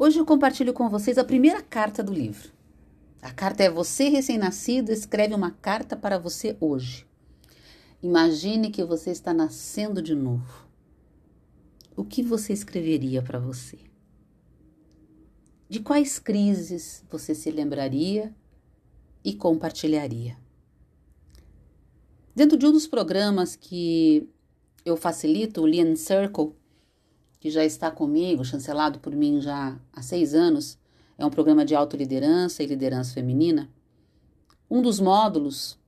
Hoje eu compartilho com vocês a primeira carta do livro. A carta é Você recém-nascido escreve uma carta para você hoje. Imagine que você está nascendo de novo. O que você escreveria para você? De quais crises você se lembraria e compartilharia? Dentro de um dos programas que eu facilito, o Lean Circle, que já está comigo, chancelado por mim já há seis anos, é um programa de autoliderança e liderança feminina. Um dos módulos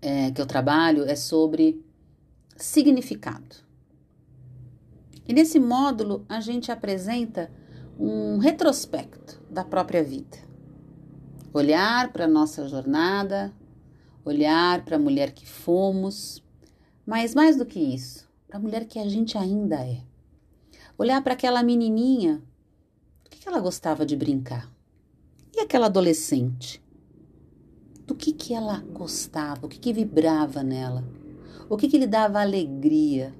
é, que eu trabalho é sobre significado. E nesse módulo a gente apresenta um retrospecto da própria vida. Olhar para a nossa jornada, olhar para a mulher que fomos, mas mais do que isso, para a mulher que a gente ainda é. Olhar para aquela menininha, do que, que ela gostava de brincar? E aquela adolescente? Do que, que ela gostava? O que, que vibrava nela? O que, que lhe dava alegria?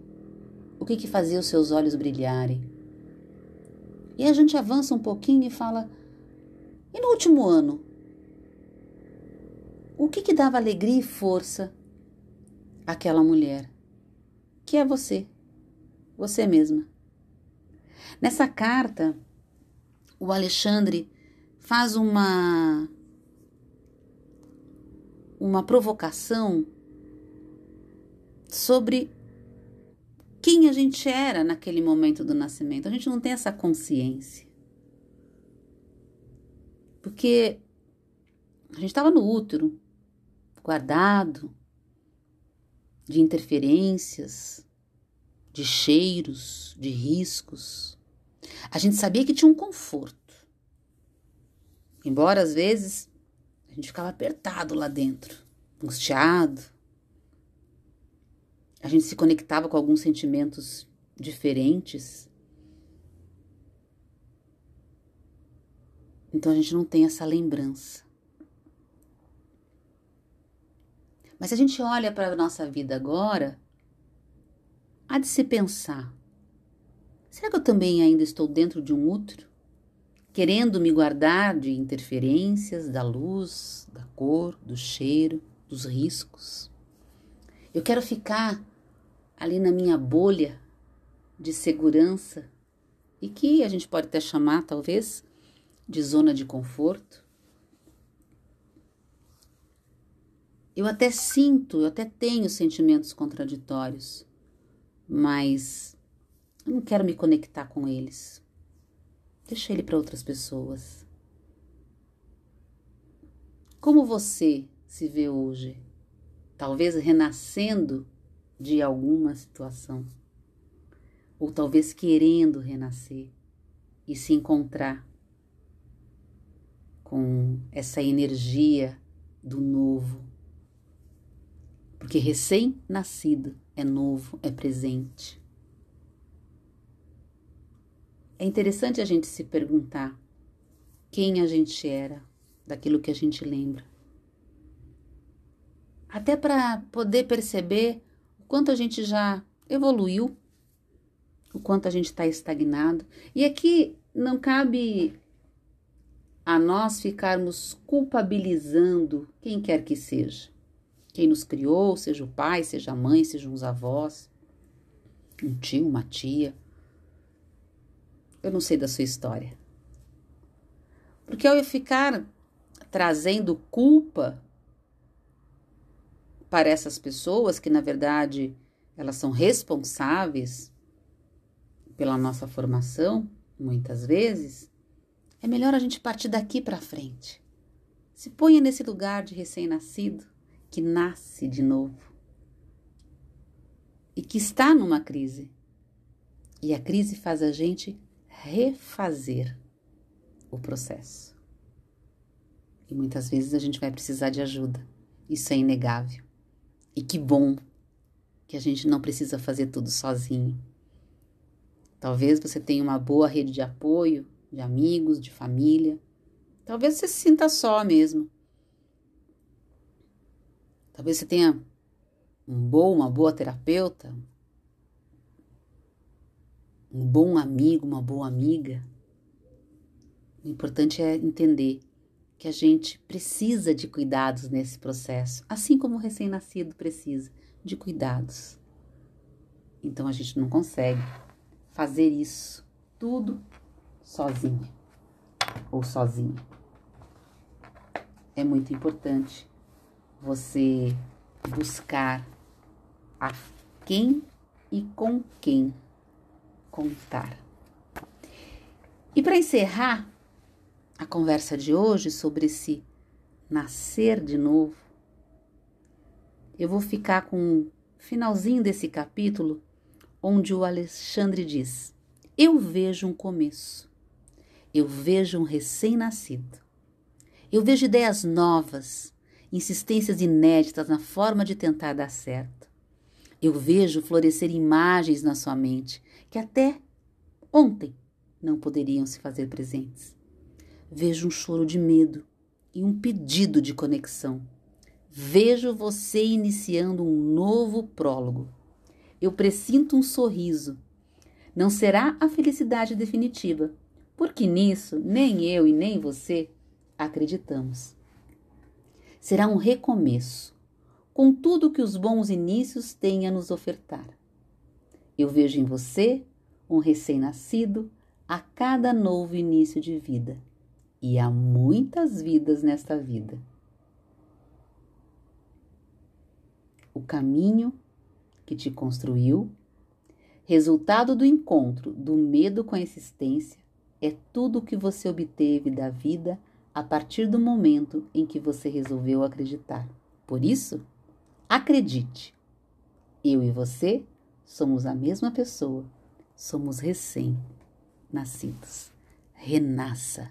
O que, que fazia os seus olhos brilharem? E a gente avança um pouquinho e fala: e no último ano? O que, que dava alegria e força àquela mulher? Que é você, você mesma. Nessa carta, o Alexandre faz uma uma provocação sobre quem a gente era naquele momento do nascimento. A gente não tem essa consciência. Porque a gente estava no útero, guardado de interferências, de cheiros, de riscos. A gente sabia que tinha um conforto. Embora às vezes a gente ficava apertado lá dentro, angustiado. A gente se conectava com alguns sentimentos diferentes. Então a gente não tem essa lembrança. Mas se a gente olha para a nossa vida agora, há de se pensar: será que eu também ainda estou dentro de um útero? Querendo me guardar de interferências da luz, da cor, do cheiro, dos riscos. Eu quero ficar ali na minha bolha de segurança e que a gente pode até chamar, talvez, de zona de conforto. Eu até sinto, eu até tenho sentimentos contraditórios mas eu não quero me conectar com eles. Deixa ele para outras pessoas. Como você se vê hoje? Talvez renascendo de alguma situação, ou talvez querendo renascer e se encontrar com essa energia do novo. Porque recém-nascido é novo, é presente. É interessante a gente se perguntar quem a gente era, daquilo que a gente lembra. Até para poder perceber o quanto a gente já evoluiu, o quanto a gente está estagnado. E aqui não cabe a nós ficarmos culpabilizando quem quer que seja quem nos criou, seja o pai, seja a mãe, sejam os avós, um tio, uma tia. Eu não sei da sua história. Porque ao eu ficar trazendo culpa para essas pessoas que na verdade elas são responsáveis pela nossa formação, muitas vezes, é melhor a gente partir daqui para frente. Se ponha nesse lugar de recém-nascido que nasce de novo e que está numa crise. E a crise faz a gente refazer o processo. E muitas vezes a gente vai precisar de ajuda. Isso é inegável. E que bom que a gente não precisa fazer tudo sozinho. Talvez você tenha uma boa rede de apoio, de amigos, de família. Talvez você se sinta só mesmo. Talvez você tenha um bom, uma boa terapeuta, um bom amigo, uma boa amiga. O importante é entender que a gente precisa de cuidados nesse processo, assim como o recém-nascido precisa de cuidados. Então a gente não consegue fazer isso tudo sozinha ou sozinho. É muito importante você buscar a quem e com quem contar. E para encerrar a conversa de hoje sobre esse nascer de novo, eu vou ficar com o finalzinho desse capítulo onde o Alexandre diz: Eu vejo um começo, eu vejo um recém-nascido, eu vejo ideias novas, insistências inéditas na forma de tentar dar certo. Eu vejo florescer imagens na sua mente que até ontem não poderiam se fazer presentes. Vejo um choro de medo e um pedido de conexão. Vejo você iniciando um novo prólogo. Eu presinto um sorriso. Não será a felicidade definitiva, porque nisso nem eu e nem você acreditamos. Será um recomeço, com tudo que os bons inícios têm a nos ofertar. Eu vejo em você um recém-nascido a cada novo início de vida. E há muitas vidas nesta vida. O caminho que te construiu, resultado do encontro do medo com a existência, é tudo o que você obteve da vida a partir do momento em que você resolveu acreditar. Por isso, acredite. Eu e você somos a mesma pessoa, somos recém nascidos. Renasça.